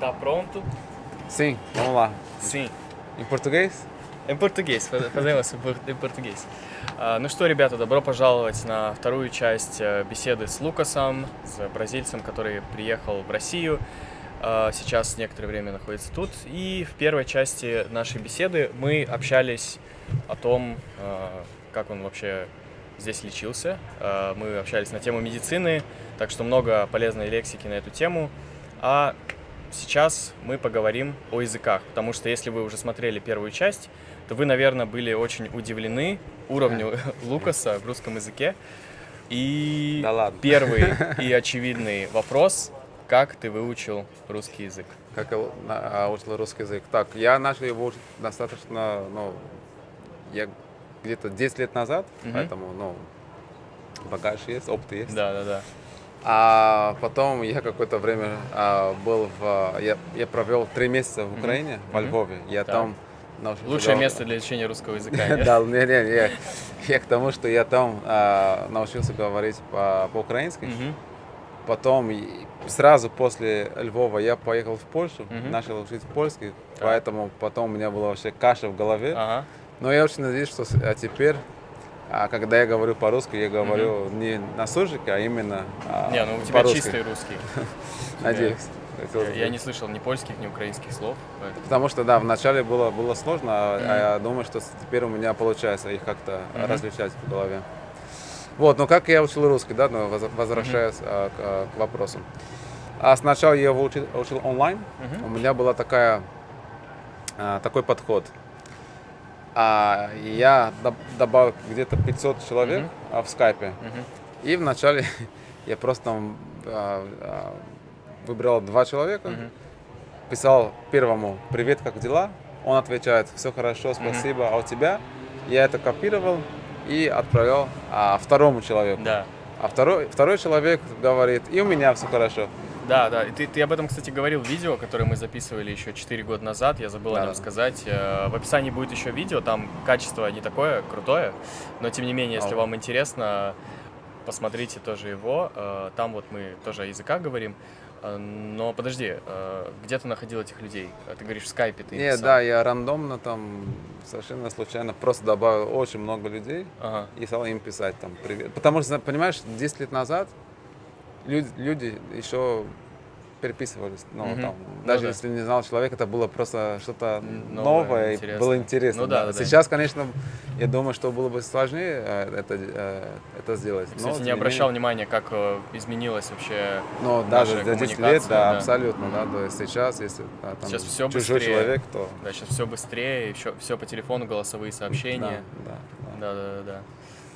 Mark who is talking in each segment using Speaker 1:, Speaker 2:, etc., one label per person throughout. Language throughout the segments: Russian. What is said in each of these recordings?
Speaker 1: Tá pronto?
Speaker 2: Sim, vamos lá.
Speaker 1: Sim.
Speaker 2: Em português?
Speaker 1: Em português, поднимемся em português. Ну что, ребята, добро пожаловать на вторую часть э, беседы с Лукасом, с бразильцем, который приехал в Россию. А, сейчас некоторое время находится тут. И в первой части нашей беседы мы общались о том, а, как он вообще здесь лечился. А, мы общались на тему медицины, так что много полезной лексики на эту тему. А сейчас мы поговорим о языках, потому что если вы уже смотрели первую часть, то вы, наверное, были очень удивлены уровню Лукаса в русском языке. И
Speaker 2: Да ладно.
Speaker 1: первый и очевидный вопрос, как ты выучил русский язык?
Speaker 2: Как я на- а, учил русский язык? Так, я начал его учить достаточно, ну, я где-то 10 лет назад,
Speaker 1: Мгм.
Speaker 2: поэтому, ну, багаж есть, опыт есть.
Speaker 1: Да, да, да.
Speaker 2: А потом я какое-то время а, был в... Я, я провел три месяца в Украине, во
Speaker 1: Мгм.
Speaker 2: Львове. Я
Speaker 1: Так.
Speaker 2: там научился
Speaker 1: Лучшее
Speaker 2: говорить-
Speaker 1: место для изучения русского языка.
Speaker 2: Да, не, не, я, я к тому, что я там а, научился говорить по- по-украински. Потом сразу после Львова я поехал в Польшу, начал учить польский,
Speaker 1: Так.
Speaker 2: поэтому потом у меня была вообще каша в голове.
Speaker 1: Ага.
Speaker 2: Но я очень надеюсь, что а теперь, а, когда я говорю по-русски, я говорю не на суржике, а именно а,
Speaker 1: Не, ну у тебя чистый русский.
Speaker 2: Надеюсь.
Speaker 1: Я не слышал ни польских, ни украинских слов. поэтому-
Speaker 2: Потому что, да, вначале было, было сложно, а, а я думаю, что теперь у меня получается их как-то различать в голове. Вот, ну как я учил русский, да, ну, воз- возвращаясь а, к, а, к вопросу. А сначала я его учил, учил онлайн.
Speaker 1: Мгм.
Speaker 2: У меня была такая, а, такой подход. А, я доб- добавил где-то 500 человек а, в скайпе.
Speaker 1: Мгм.
Speaker 2: И вначале я просто там а, а, выбрал два человека,
Speaker 1: Мгм.
Speaker 2: писал первому «Привет, как дела?» Он отвечает «Все хорошо, спасибо, а у тебя?» Я это копировал и отправлял а, второму человеку.
Speaker 1: Да.
Speaker 2: А второй, второй человек говорит «И у меня все хорошо».
Speaker 1: Да, да. И ты, ты об этом, кстати, говорил в видео, которое мы записывали еще 4 года назад. Я забыл о
Speaker 2: Да,
Speaker 1: нем
Speaker 2: да.
Speaker 1: сказать. Э, В описании будет еще видео, там качество не такое крутое, но тем не менее, если
Speaker 2: А.
Speaker 1: вам интересно, посмотрите тоже его. Э, Там вот мы тоже о языках говорим. Э, Но подожди, где ты находил этих людей? Ты говоришь в скайпе, ты
Speaker 2: Нет,
Speaker 1: писал.
Speaker 2: да, я рандомно там совершенно случайно просто добавил очень много людей
Speaker 1: Ага.
Speaker 2: и стал им писать там «Привет». Потому что, понимаешь, 10 лет назад люди, люди еще переписывались. Ну,
Speaker 1: Мгм.
Speaker 2: там,
Speaker 1: Ну
Speaker 2: даже
Speaker 1: да.
Speaker 2: если не знал человека, это было просто что-то новое,
Speaker 1: новое,
Speaker 2: и было интересно.
Speaker 1: Ну да, да, да.
Speaker 2: Сейчас, конечно, я думаю, что было бы сложнее э, это, э, это сделать. но,
Speaker 1: Кстати,
Speaker 2: тем
Speaker 1: не обращал
Speaker 2: менее-
Speaker 1: внимания, как э, изменилось вообще.
Speaker 2: Но
Speaker 1: наша
Speaker 2: даже за 10 лет, да,
Speaker 1: да.
Speaker 2: абсолютно, да, то есть сейчас, если да, там
Speaker 1: Сейчас всё
Speaker 2: чужой
Speaker 1: быстрее.
Speaker 2: человек, то
Speaker 1: Да, сейчас все быстрее, все, все по телефону, голосовые сообщения.
Speaker 2: да, да, да.
Speaker 1: Да, да, да, да.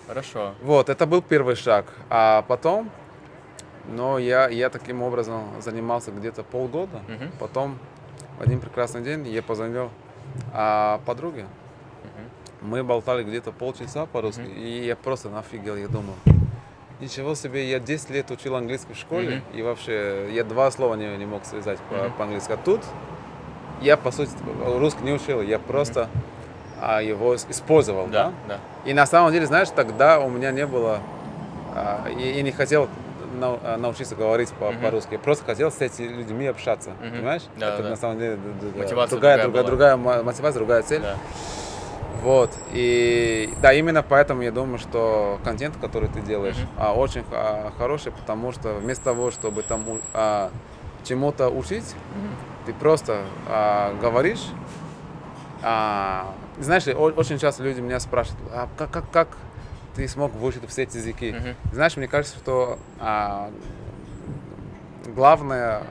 Speaker 1: Хорошо.
Speaker 2: Вот, это был первый шаг. А потом, но я, я таким образом занимался где-то полгода.
Speaker 1: Мгм.
Speaker 2: Потом в один прекрасный день я позвонил а, подруге.
Speaker 1: Мгм.
Speaker 2: Мы болтали где-то полчаса по-русски,
Speaker 1: Мгм.
Speaker 2: и я просто нафигел, я думал. Ничего себе, я 10 лет учил английский в школе,
Speaker 1: Мгм.
Speaker 2: и вообще я два слова не, не мог связать по-
Speaker 1: Мгм.
Speaker 2: по-английски. А тут я, по сути, русский не учил, я просто а, его использовал.
Speaker 1: Да, да.
Speaker 2: И на самом деле, знаешь, тогда у меня не было, а, я, я не хотел научиться говорить по-
Speaker 1: Мгм.
Speaker 2: по-русски, просто хотел с этими людьми общаться,
Speaker 1: Мгм.
Speaker 2: понимаешь?
Speaker 1: Да,
Speaker 2: Это
Speaker 1: да.
Speaker 2: на самом деле
Speaker 1: Мотивация
Speaker 2: другая,
Speaker 1: другая
Speaker 2: другая, другая мо- мотивация, другая цель.
Speaker 1: да.
Speaker 2: Вот, и да, именно поэтому я думаю, что контент, который ты делаешь,
Speaker 1: Мгм.
Speaker 2: а, очень а, хороший, потому что вместо того, чтобы там а, чему-то учить, ты просто а, говоришь. а, знаешь, очень часто люди меня спрашивают, а как, как, как ты смог выучить все эти языки?
Speaker 1: Мгм.
Speaker 2: Знаешь, мне кажется, что а, главная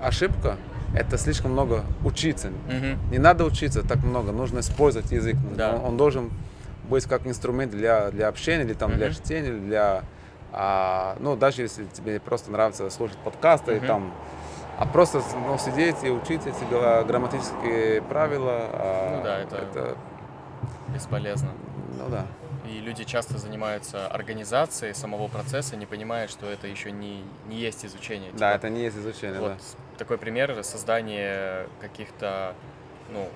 Speaker 2: ошибка это слишком много учиться.
Speaker 1: Мгм.
Speaker 2: Не надо учиться так много, нужно использовать язык.
Speaker 1: Да.
Speaker 2: Он, он должен быть как инструмент для, для общения, или там, для
Speaker 1: Мгм.
Speaker 2: чтения, или для... а, ну, даже если тебе просто нравится слушать подкасты, и
Speaker 1: Мгм.
Speaker 2: там, а просто ну, сидеть и учить эти грамматические правила. а,
Speaker 1: Ну да, это- Бесполезно.
Speaker 2: ну да.
Speaker 1: И люди часто занимаются организацией самого процесса, не понимая, что это еще не, не есть изучение.
Speaker 2: Да,
Speaker 1: Типа,
Speaker 2: это не есть изучение,
Speaker 1: Вот
Speaker 2: да.
Speaker 1: такой пример создание каких-то, ну,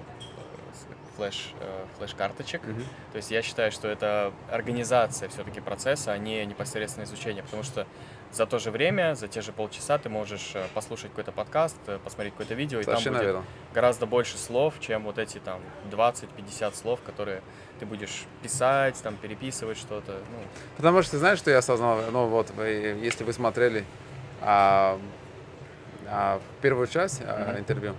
Speaker 1: флеш, э, флеш-карточек.
Speaker 2: Мгм.
Speaker 1: То есть я считаю, что это организация все-таки процесса, а не непосредственно изучение, потому что за то же время, за те же полчаса ты можешь э, послушать какой-то подкаст, э, посмотреть какое-то видео, и там будет
Speaker 2: верно.
Speaker 1: гораздо больше слов, чем вот эти там 20-50 слов, которые ты будешь писать, там переписывать что-то. Ну,
Speaker 2: Потому что ты знаешь, что я осознал? Ну вот, вы- если вы смотрели а, а, первую часть а,
Speaker 1: Мгм.
Speaker 2: интервью,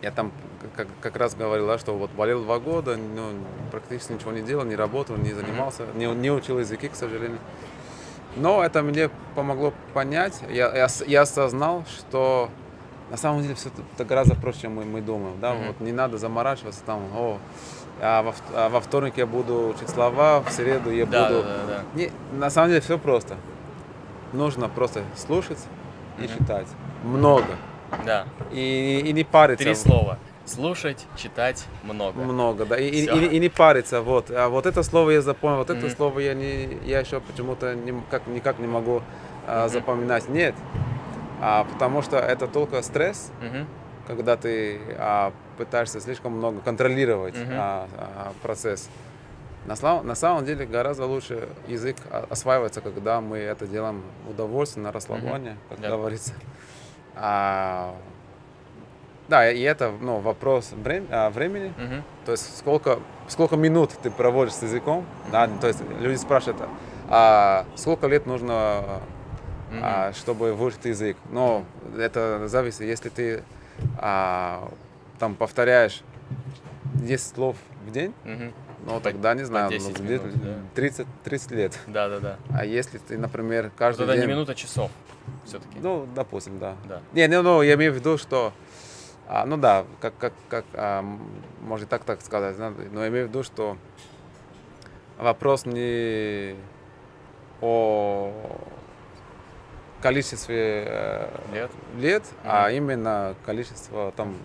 Speaker 2: я там как, как раз говорил, да, что вот болел два года, ну, практически ничего не делал, не работал, не занимался, не, не учил языки, к сожалению. Но это мне помогло понять, я, я, я осознал, что на самом деле все это гораздо проще, чем мы, мы думаем. Да?
Speaker 1: Мгм.
Speaker 2: Вот не надо заморачиваться там, о, а во, а во вторник я буду учить слова, в среду я
Speaker 1: да,
Speaker 2: буду...
Speaker 1: да, да, да.
Speaker 2: Не, на самом деле все просто. Нужно просто слушать и
Speaker 1: Мгм.
Speaker 2: читать. Много.
Speaker 1: Да.
Speaker 2: И, и не париться.
Speaker 1: Три слова. Слушать, читать много.
Speaker 2: Много, да. И, и- и- и не париться. Вот. А вот это слово я запомнил, вот это
Speaker 1: Мгм.
Speaker 2: слово я, не, я еще почему-то не- как, никак не могу а,
Speaker 1: Мгм.
Speaker 2: запоминать. Нет. А, потому что это только стресс,
Speaker 1: Мгм.
Speaker 2: когда ты а, пытаешься слишком много контролировать
Speaker 1: Мгм.
Speaker 2: а, а, процесс. На, слав- на самом деле гораздо лучше язык осваивается, когда мы это делаем удовольствие, на расслабление, как
Speaker 1: Да.
Speaker 2: говорится. А, да, и это ну, вопрос а, времени.
Speaker 1: Мгм.
Speaker 2: То есть сколько, сколько минут ты проводишь с языком. Да? То есть люди спрашивают, а сколько лет нужно
Speaker 1: Мгм.
Speaker 2: а, чтобы выучить язык. Но это зависит, если ты а, там повторяешь 10 слов в день,
Speaker 1: Мгм.
Speaker 2: ну тогда не знаю,
Speaker 1: 10
Speaker 2: ну,
Speaker 1: минут, да.
Speaker 2: 30, 30 лет.
Speaker 1: Да, да, да.
Speaker 2: А если ты, например, каждый
Speaker 1: Тогда
Speaker 2: день...
Speaker 1: не минута, а часов все-таки.
Speaker 2: Ну, допустим, да.
Speaker 1: Да.
Speaker 2: Не, ну, ну, я имею в виду, что, а, ну да, как, как, как а, м, может так так сказать, но имею в виду, что вопрос не о количестве э,
Speaker 1: Лет.
Speaker 2: лет, а
Speaker 1: Мгм.
Speaker 2: именно количество там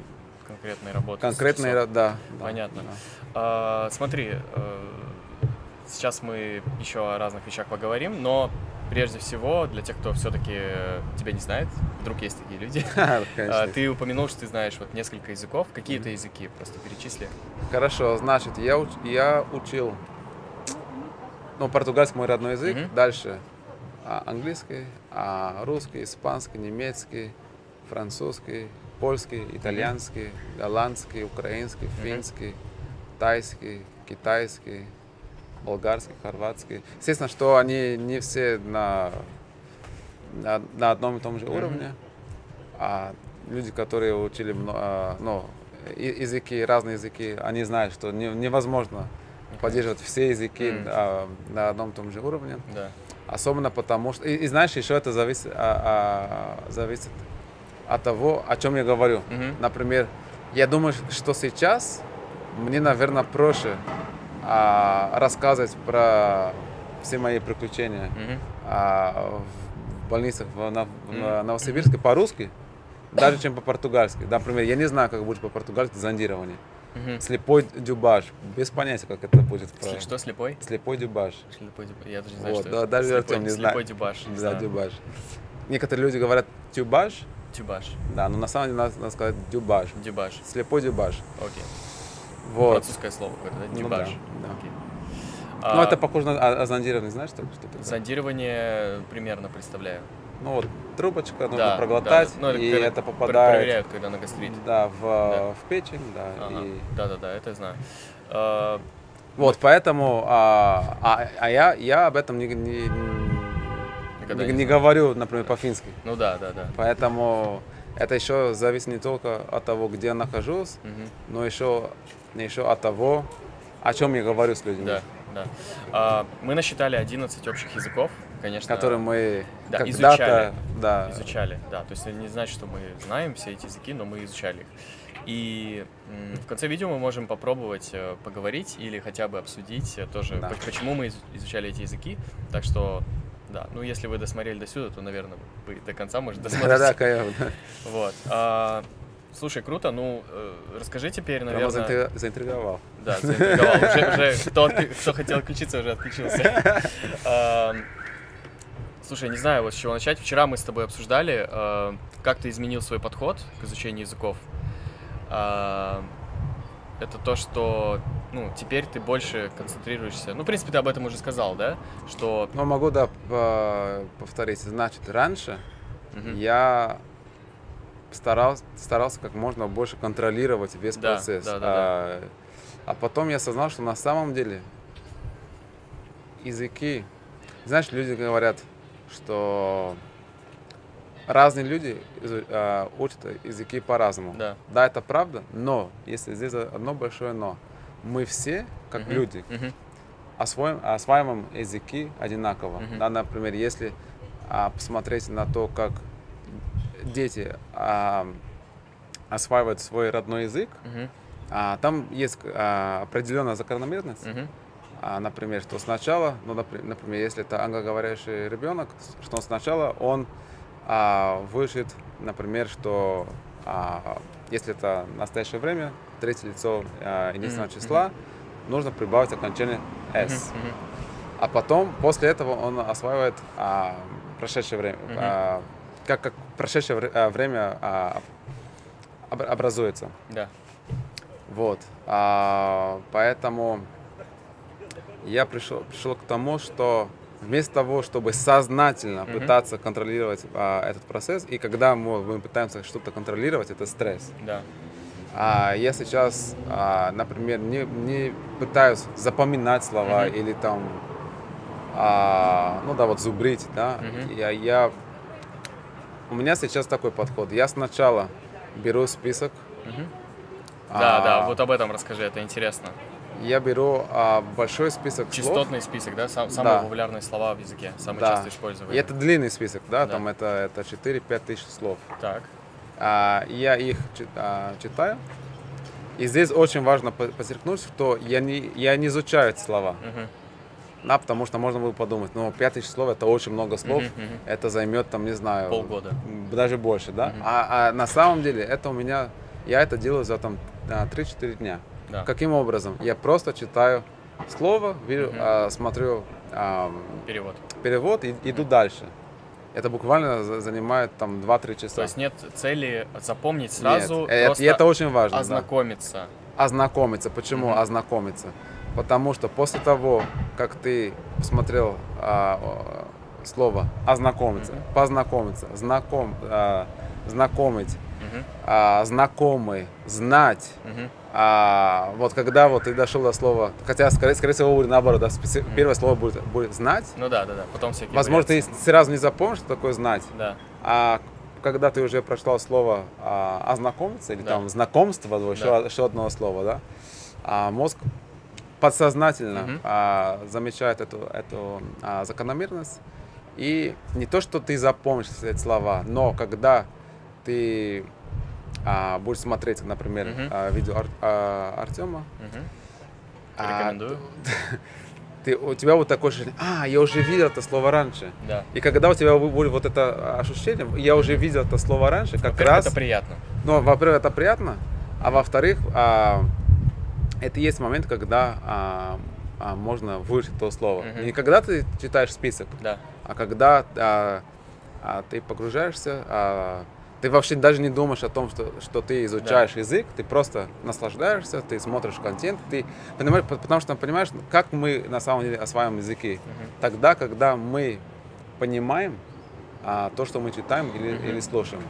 Speaker 1: Конкретной работы.
Speaker 2: конкретной, ра- да, да,
Speaker 1: Понятно.
Speaker 2: да.
Speaker 1: А, смотри, э, сейчас мы еще о разных вещах поговорим, но прежде всего, для тех, кто все-таки тебя не знает, вдруг есть такие люди,
Speaker 2: Конечно.
Speaker 1: а, ты упомянул, что ты знаешь вот несколько языков. Какие это языки? Просто перечисли.
Speaker 2: Хорошо, значит, я, уч- я учил, ну, португальский мой родной язык,
Speaker 1: Мгм.
Speaker 2: дальше а, английский, а, русский, испанский, немецкий, французский, польский, итальянский, голландский, украинский, финский, тайский, китайский, болгарский, хорватский. Естественно, что они не все на, на, на одном и том же уровне, а люди, которые учили а, ну, языки, разные языки, они знают, что не- невозможно поддерживать все языки а, на одном и том же уровне.
Speaker 1: Да.
Speaker 2: Особенно потому что... И, и знаешь, еще это зависит, а- а, зависит от того, о чем я говорю.
Speaker 1: Мгм.
Speaker 2: Например, я думаю, что сейчас мне, наверное, проще а, рассказывать про все мои приключения
Speaker 1: Мгм.
Speaker 2: а, в больницах в, в
Speaker 1: Мгм.
Speaker 2: Новосибирске по-русски, даже чем по-португальски. Например, я не знаю, как будет по-португальски зондирование.
Speaker 1: Мгм.
Speaker 2: Слепой дюбаж. Без понятия, как это будет. Правильно.
Speaker 1: Что, слепой?
Speaker 2: Слепой дюбаж.
Speaker 1: Слепой дюбаш. Я даже не знаю,
Speaker 2: Вот,
Speaker 1: что
Speaker 2: да,
Speaker 1: это.
Speaker 2: даже
Speaker 1: слепой,
Speaker 2: Артем не
Speaker 1: слепой
Speaker 2: знает.
Speaker 1: дюбаш. не
Speaker 2: Да,
Speaker 1: знаю.
Speaker 2: дюбаж. Некоторые люди говорят тюбаж,
Speaker 1: Дюбаш.
Speaker 2: да, но на самом деле надо, надо сказать дюбаж.
Speaker 1: Дюбаш.
Speaker 2: Слепой дюбаж.
Speaker 1: Окей.
Speaker 2: Вот.
Speaker 1: Французское слово какое-то, да?
Speaker 2: Ну
Speaker 1: Дюбаш.
Speaker 2: да, да.
Speaker 1: Окей.
Speaker 2: Ну,
Speaker 1: А,
Speaker 2: это похоже на а- а зондирование, знаешь, что, что это?
Speaker 1: Зондирование примерно представляю.
Speaker 2: Ну вот, трубочка нужно
Speaker 1: Да,
Speaker 2: проглотать,
Speaker 1: да, да. Ну,
Speaker 2: и это попадает
Speaker 1: Проверяют, когда на гастрит.
Speaker 2: да, в,
Speaker 1: Да.
Speaker 2: в печень, да.
Speaker 1: Ага.
Speaker 2: и-
Speaker 1: Да-да-да, это я знаю. А,
Speaker 2: Вот, поэтому, а, а, а я, я об этом не, не,
Speaker 1: Никогда
Speaker 2: не-
Speaker 1: не
Speaker 2: не говорю, например, по-фински.
Speaker 1: Ну да, да, да.
Speaker 2: Поэтому это еще зависит не только от того, где я нахожусь,
Speaker 1: Мгм.
Speaker 2: но еще, еще от того, о чем я говорю с людьми,
Speaker 1: Да, да. А, мы насчитали 11 общих языков, конечно.
Speaker 2: которые мы
Speaker 1: Да, изучали.
Speaker 2: да,
Speaker 1: Изучали, да. То есть это не значит, что мы знаем все эти языки, но мы изучали их. И в конце видео мы можем попробовать э, поговорить или хотя бы обсудить э, тоже,
Speaker 2: Да.
Speaker 1: поч- почему мы из- изучали эти языки. Так что, да, ну если вы досмотрели до сюда, то, наверное, вы до конца, может, досмотрите.
Speaker 2: да, да, конечно.
Speaker 1: Вот. А, слушай, круто. Ну, э, расскажи теперь, наверное...
Speaker 2: заинтри- заинтриговал.
Speaker 1: Да, заинтриговал. Уже, уже кто, кто хотел отключиться, уже отключился. А, Слушай, не знаю, вот с чего начать. Вчера мы с тобой обсуждали, а, как ты изменил свой подход к изучению языков. А, Это то, что ну, теперь ты больше концентрируешься. Ну, в принципе, ты об этом уже сказал, да? Что...
Speaker 2: Но могу, да, по- повторить. Значит, раньше
Speaker 1: Мгм.
Speaker 2: я старался, старался как можно больше контролировать весь
Speaker 1: Да,
Speaker 2: процесс.
Speaker 1: да, да,
Speaker 2: а, а потом я осознал, что на самом деле языки... Знаешь, люди говорят, что разные люди а, учат языки по-разному.
Speaker 1: Да.
Speaker 2: Да, это правда, но если здесь одно большое но, мы все, как
Speaker 1: Мгм.
Speaker 2: люди,
Speaker 1: Мгм.
Speaker 2: освоим, осваиваем языки одинаково.
Speaker 1: Мгм.
Speaker 2: Да, например, если а, посмотреть на то, как дети а, осваивают свой родной язык,
Speaker 1: Мгм.
Speaker 2: а, там есть а, определенная закономерность.
Speaker 1: Мгм.
Speaker 2: А, например, что сначала, ну, напри- например, если это англоговорящий ребенок, что сначала он а, выучит, например, что а, если это настоящее время, третье лицо а, единственного
Speaker 1: Мгм,
Speaker 2: числа, нужно прибавить окончание s.
Speaker 1: Мгм.
Speaker 2: А потом, после этого, он осваивает а, прошедшее время. А, как, как прошедшее а, время а, об- образуется.
Speaker 1: Да.
Speaker 2: Вот. А, поэтому я пришел, пришел к тому, что вместо того, чтобы сознательно
Speaker 1: Мгм.
Speaker 2: пытаться контролировать а, этот процесс, и когда мы, мы пытаемся что-то контролировать, это стресс.
Speaker 1: Да.
Speaker 2: А я сейчас, а, например, не, не пытаюсь запоминать слова
Speaker 1: Мгм.
Speaker 2: или там, а, ну да, вот зубрить, да.
Speaker 1: Мгм.
Speaker 2: Я, я, у меня сейчас такой подход. Я сначала беру список.
Speaker 1: Да,
Speaker 2: а,
Speaker 1: да, вот об этом расскажи, это интересно.
Speaker 2: Я беру а, большой список слов.
Speaker 1: Частотный список, да? Сам- самые
Speaker 2: Да.
Speaker 1: популярные слова в языке, самые
Speaker 2: Да.
Speaker 1: часто
Speaker 2: И
Speaker 1: используемые.
Speaker 2: это длинный список, да,
Speaker 1: Да.
Speaker 2: там это, это 4-5 тысяч слов.
Speaker 1: Так.
Speaker 2: А, и я их а, читаю. И здесь очень важно по- подчеркнуть, что я не, я не изучаю эти слова.
Speaker 1: Мгм.
Speaker 2: Да, потому что можно было подумать, ну, 5 тысяч слов это очень много слов,
Speaker 1: Мгм, мгм.
Speaker 2: это займет, там, не знаю,
Speaker 1: Полгода.
Speaker 2: даже больше, да.
Speaker 1: Мгм.
Speaker 2: А, а на самом деле это у меня, я это делаю за там а, 3-4 дня.
Speaker 1: Да.
Speaker 2: Каким образом? Я просто читаю слово, вижу,
Speaker 1: Мгм.
Speaker 2: а, смотрю ам,
Speaker 1: Перевод.
Speaker 2: перевод и иду дальше. Это буквально за- занимает там 2-3 часа.
Speaker 1: То есть нет цели запомнить
Speaker 2: Нет,
Speaker 1: сразу,
Speaker 2: э,
Speaker 1: просто
Speaker 2: это очень важно. да.
Speaker 1: ознакомиться.
Speaker 2: Ознакомиться. Почему
Speaker 1: Мгм.
Speaker 2: ознакомиться? Потому что после того, как ты посмотрел а, слово ознакомиться,
Speaker 1: Мгм.
Speaker 2: познакомиться, знаком, а, знакомить,
Speaker 1: Мгм,
Speaker 2: а, знакомый, знать,
Speaker 1: мгм.
Speaker 2: а, вот когда вот ты дошел до слова, хотя скорее, скорее всего будет наоборот, да, специ-
Speaker 1: Мгм.
Speaker 2: первое слово будет, будет знать,
Speaker 1: Ну да, да, да. Потом всякие
Speaker 2: возможно ты
Speaker 1: вариации.
Speaker 2: сразу не запомнишь, что такое знать,
Speaker 1: Да.
Speaker 2: а когда ты уже прочитал слово а, ознакомиться или
Speaker 1: Да.
Speaker 2: там знакомство, вот еще,
Speaker 1: Да.
Speaker 2: еще одного слова, да, а мозг подсознательно
Speaker 1: Мгм.
Speaker 2: а, замечает эту, эту а, закономерность. И не то, что ты запомнишь эти слова, но когда ты а, будешь смотреть, например,
Speaker 1: Мгм.
Speaker 2: а, видео Ар- а, Артема, а,
Speaker 1: Рекомендую.
Speaker 2: ты, у тебя вот такое ощущение, а, я уже видел это слово раньше.
Speaker 1: Да.
Speaker 2: И когда у тебя будет вот это ощущение, я уже видел это слово раньше, как раз...
Speaker 1: это приятно.
Speaker 2: Ну, во-первых, это приятно, а во-вторых, а, это есть момент, когда а, а, можно выучить то слово.
Speaker 1: Мгм.
Speaker 2: Не когда ты читаешь список,
Speaker 1: Да.
Speaker 2: а когда а, а, ты погружаешься, а, ты вообще даже не думаешь о том, что, что ты изучаешь язык, ты просто наслаждаешься, ты смотришь контент, ты понимаешь, по- потому что понимаешь, как мы на самом деле осваиваем языки.
Speaker 1: Мгм.
Speaker 2: Тогда, когда мы понимаем а, то, что мы читаем или,
Speaker 1: Мгм.
Speaker 2: или слушаем.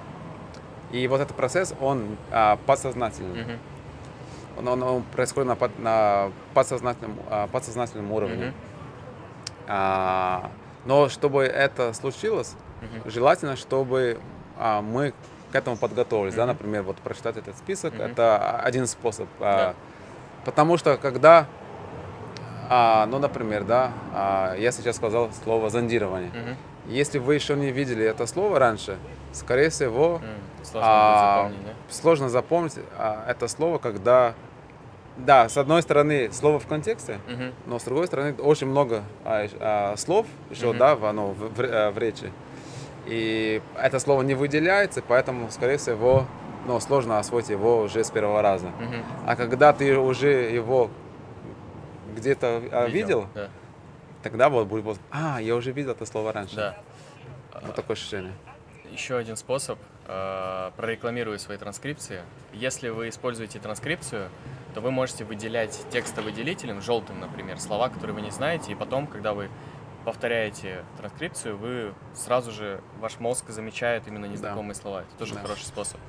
Speaker 2: И вот этот процесс, он а, подсознательный.
Speaker 1: Мгм.
Speaker 2: Он, он- он происходит на, под- на подсознательном, а, подсознательном уровне.
Speaker 1: Мгм.
Speaker 2: А, но чтобы это случилось,
Speaker 1: Мгм.
Speaker 2: желательно, чтобы а, мы к этому подготовились. Да?
Speaker 1: Мгм.
Speaker 2: Например, вот прочитать этот список,
Speaker 1: Мгм.
Speaker 2: это один способ. а,
Speaker 1: Да.
Speaker 2: Потому что когда, а, ну, например, да, а, я сейчас сказал слово зондирование.
Speaker 1: Мгм.
Speaker 2: Если вы еще не видели это слово раньше, скорее всего,
Speaker 1: М, Сложно
Speaker 2: а,
Speaker 1: запомнить, да?
Speaker 2: сложно запомнить а, это слово, когда, да, с одной стороны, слово в контексте,
Speaker 1: Мгм.
Speaker 2: но с другой стороны, очень много а, а, слов еще,
Speaker 1: Мгм.
Speaker 2: да, в, оно, в, в а, в речи. И это слово не выделяется, поэтому, скорее всего, ну, сложно освоить его уже с первого раза.
Speaker 1: Мгм.
Speaker 2: А когда ты уже его где-то а, видел,
Speaker 1: Да.
Speaker 2: Тогда вот будет, вот, а, я уже видел это слово раньше.
Speaker 1: Да.
Speaker 2: Вот такое ощущение.
Speaker 1: Еще один способ э, прорекламирую свои транскрипции. Если вы используете транскрипцию, то вы можете выделять текстовыделителем, желтым, например, слова, которые вы не знаете, и потом, когда вы повторяете транскрипцию, вы сразу же, ваш мозг замечает именно незнакомые слова. Это тоже
Speaker 2: Да.
Speaker 1: хороший способ.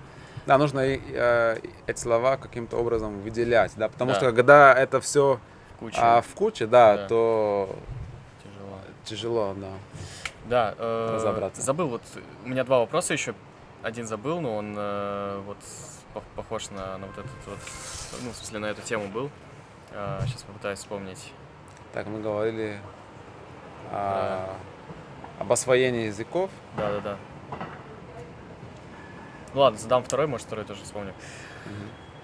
Speaker 2: Да, нужно э, эти слова каким-то образом выделять, да, потому
Speaker 1: Да.
Speaker 2: что когда это все
Speaker 1: Куча.
Speaker 2: а, в куче, да,
Speaker 1: Да.
Speaker 2: то
Speaker 1: Тяжело.
Speaker 2: да.
Speaker 1: Да, э,
Speaker 2: Разобраться.
Speaker 1: забыл, вот у меня два вопроса еще. Один забыл, но он э, вот по- похож на, на вот этот вот, ну, в смысле, на эту тему был. сейчас попытаюсь вспомнить.
Speaker 2: Так, мы говорили а, об освоении языков.
Speaker 1: Да-да-да. Ну ладно, задам второй, может, второй тоже вспомню.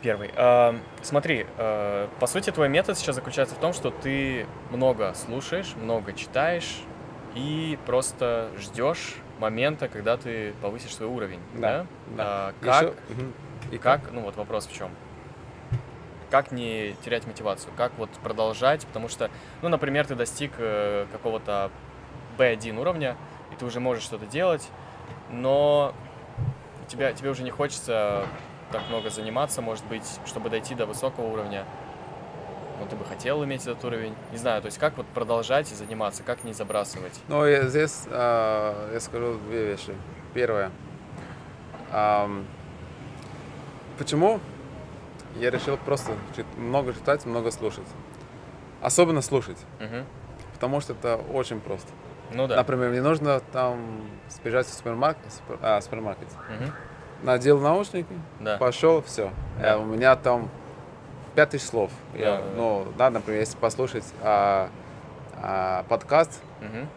Speaker 1: Первый. А, смотри, э, по сути, твой метод сейчас заключается в том, что ты много слушаешь, много читаешь и просто ждешь момента, когда ты повысишь свой уровень. Да?
Speaker 2: Да,
Speaker 1: А, как,
Speaker 2: мгм.
Speaker 1: и как, ну вот вопрос в чем? Как не терять мотивацию? Как вот продолжать? Потому что, ну, например, ты достиг э, какого-то B1 уровня, и ты уже можешь что-то делать, но тебя, тебе уже не хочется так много заниматься, может быть, чтобы дойти до высокого уровня. Ну, ты бы хотел иметь этот уровень. Не знаю, то есть как вот продолжать и заниматься, как не забрасывать?
Speaker 2: Ну, и здесь а, я скажу две вещи. Первое. Ам, почему я решил просто много читать, много слушать? Особенно слушать,
Speaker 1: Мгм.
Speaker 2: потому что это очень просто.
Speaker 1: Ну да.
Speaker 2: Например, мне нужно там сбежать в супермаркет, супер- а, супермаркет.
Speaker 1: Мгм.
Speaker 2: Надел наушники,
Speaker 1: Да.
Speaker 2: пошел, все.
Speaker 1: Да.
Speaker 2: у меня там пять тысяч слов. Я,
Speaker 1: Да, да, да.
Speaker 2: ну, да, например, если послушать а, а, подкаст,
Speaker 1: Мгм.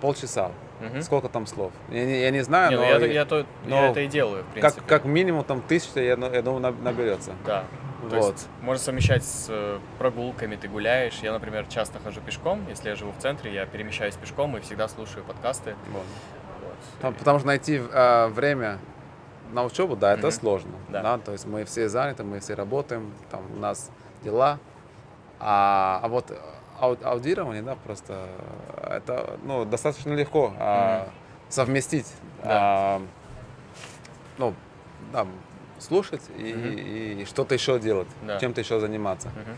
Speaker 2: полчаса.
Speaker 1: Мгм.
Speaker 2: Сколько там слов? Я не, я не знаю,
Speaker 1: Не, ну
Speaker 2: но,
Speaker 1: я,
Speaker 2: и-
Speaker 1: я то-
Speaker 2: но
Speaker 1: я это и делаю, в принципе.
Speaker 2: как, как минимум там тысяча, я, ну- я думаю, наб- наберется.
Speaker 1: Да. То
Speaker 2: Вот.
Speaker 1: есть можно совмещать с э, прогулками, ты гуляешь. Я, например, часто хожу пешком. Если я живу в центре, я перемещаюсь пешком и всегда слушаю подкасты.
Speaker 2: Вот.
Speaker 1: Вот.
Speaker 2: Там- потому что найти а, время на учебу, да, это
Speaker 1: Мгм.
Speaker 2: сложно.
Speaker 1: Да.
Speaker 2: то есть мы все заняты, мы все работаем, там у нас дела. А, а вот ау- аудирование, да, просто это ну, достаточно легко а, совместить.
Speaker 1: Да.
Speaker 2: а, ну, да, слушать и, и что-то еще делать,
Speaker 1: Да.
Speaker 2: чем-то еще заниматься.
Speaker 1: Мгм.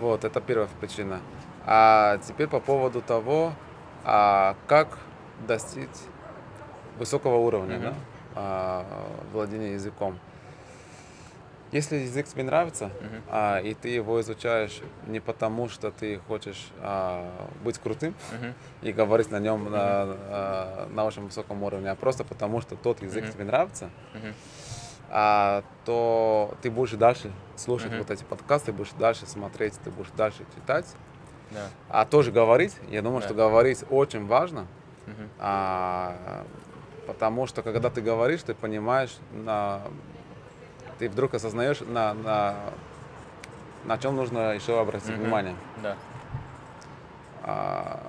Speaker 2: Вот, это первая причина. А теперь по поводу того, а, как достичь высокого уровня
Speaker 1: Мгм.
Speaker 2: да, а, владения языком. Если язык тебе нравится,
Speaker 1: Мгм.
Speaker 2: а, и ты его изучаешь не потому, что ты хочешь а, быть крутым
Speaker 1: Мгм.
Speaker 2: и говорить на нем на, а, на очень высоком уровне, а просто потому, что тот язык
Speaker 1: Мгм.
Speaker 2: тебе нравится,
Speaker 1: Мгм.
Speaker 2: а, то ты будешь дальше слушать
Speaker 1: Мгм.
Speaker 2: вот эти подкасты, будешь дальше смотреть, ты будешь дальше читать.
Speaker 1: Да.
Speaker 2: А тоже говорить, я думаю,
Speaker 1: Да.
Speaker 2: что говорить очень важно,
Speaker 1: Мгм.
Speaker 2: а, потому что когда ты говоришь, ты понимаешь, на, ты вдруг осознаешь, на, на, на чем нужно еще обратить
Speaker 1: Мгм.
Speaker 2: внимание.
Speaker 1: Да.
Speaker 2: А,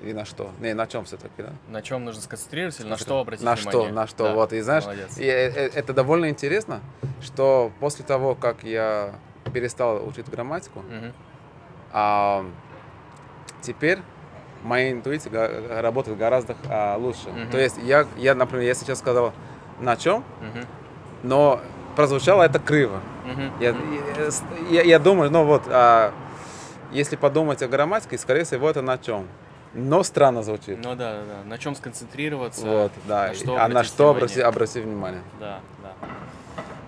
Speaker 2: и на что? Не, на чем все-таки, да?
Speaker 1: На чем нужно сконцентрироваться или на что обратить
Speaker 2: на
Speaker 1: внимание?
Speaker 2: что, на что,
Speaker 1: Да.
Speaker 2: вот, и знаешь,
Speaker 1: Молодец.
Speaker 2: и, э, э, это довольно интересно, что после того, как я перестал учить грамматику,
Speaker 1: Мгм.
Speaker 2: А, теперь моя интуиция работает гораздо а, лучше.
Speaker 1: Мгм.
Speaker 2: То есть я, я, например, я сейчас сказал на чем,
Speaker 1: Мгм.
Speaker 2: но прозвучало это криво.
Speaker 1: Мгм.
Speaker 2: Я, я, я думаю, ну вот, а, если подумать о грамматике, скорее всего, это на чем. Но странно звучит.
Speaker 1: Ну да, да, да. На чем сконцентрироваться?
Speaker 2: вот, да.
Speaker 1: на что
Speaker 2: а на что обрати, обрати внимание.
Speaker 1: Да, да.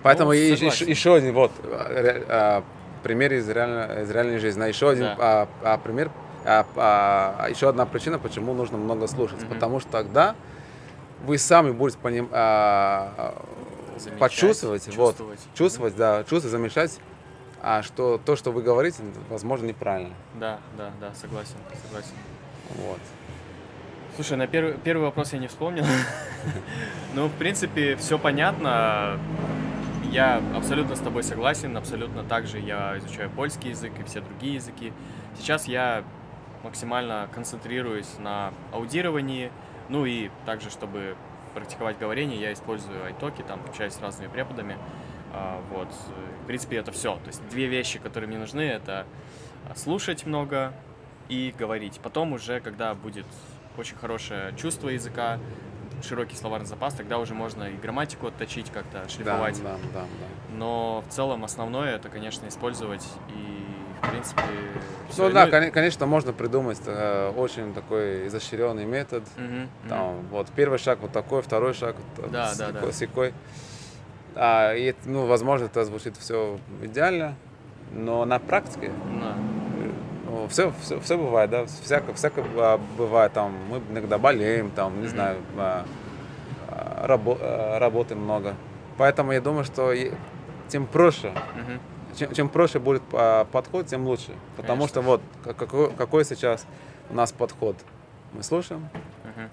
Speaker 2: Поэтому
Speaker 1: Ну, согласен.
Speaker 2: еще, один вот а, а, пример из, реально, из реальной жизни. Еще один
Speaker 1: Да.
Speaker 2: а, а, пример, а, а, еще одна причина, почему нужно много слушать.
Speaker 1: Мгм.
Speaker 2: Потому что тогда вы сами будете поним, а,
Speaker 1: Замечать,
Speaker 2: почувствовать, вот,
Speaker 1: чувствовать.
Speaker 2: чувствовать, да, чувствовать, замечать, а, что то, что вы говорите, возможно, неправильно.
Speaker 1: Да, да, да, согласен, согласен.
Speaker 2: Вот.
Speaker 1: Слушай, на первый, первый вопрос я не вспомнил. Ну, в принципе, все понятно. Я абсолютно с тобой согласен, абсолютно так же я изучаю польский язык и все другие языки. Сейчас я максимально концентрируюсь на аудировании, ну и также, чтобы практиковать говорение, я использую айтоки, там общаюсь с разными преподами. А, Вот, в принципе, это все. То есть две вещи, которые мне нужны, это слушать много и говорить. Потом уже, когда будет очень хорошее чувство языка, широкий словарный запас, тогда уже можно и грамматику отточить как-то, шлифовать.
Speaker 2: Да, да, да, да.
Speaker 1: Но в целом основное это, конечно, использовать и, принципе, всё.
Speaker 2: Ну да, коне- конечно, можно придумать э, очень такой изощренный метод.
Speaker 1: Мгм.
Speaker 2: Там, вот первый шаг вот такой, второй шаг вот,
Speaker 1: Да,
Speaker 2: с-
Speaker 1: да, да.
Speaker 2: сякой. А, и, ну, возможно, это звучит все идеально, но на практике
Speaker 1: Да.
Speaker 2: ну, все, все, все бывает, да, всяко, всяко а, бывает, там, мы иногда болеем, там, не
Speaker 1: Мгм.
Speaker 2: знаю, а, а, рабо- работы много. Поэтому я думаю, что и- тем проще,
Speaker 1: Мгм.
Speaker 2: Чем, чем проще будет а, подход, тем лучше. Потому
Speaker 1: Конечно.
Speaker 2: что вот ка- какой, какой сейчас у нас подход. Мы слушаем,
Speaker 1: Мгм.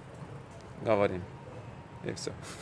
Speaker 2: говорим, и все.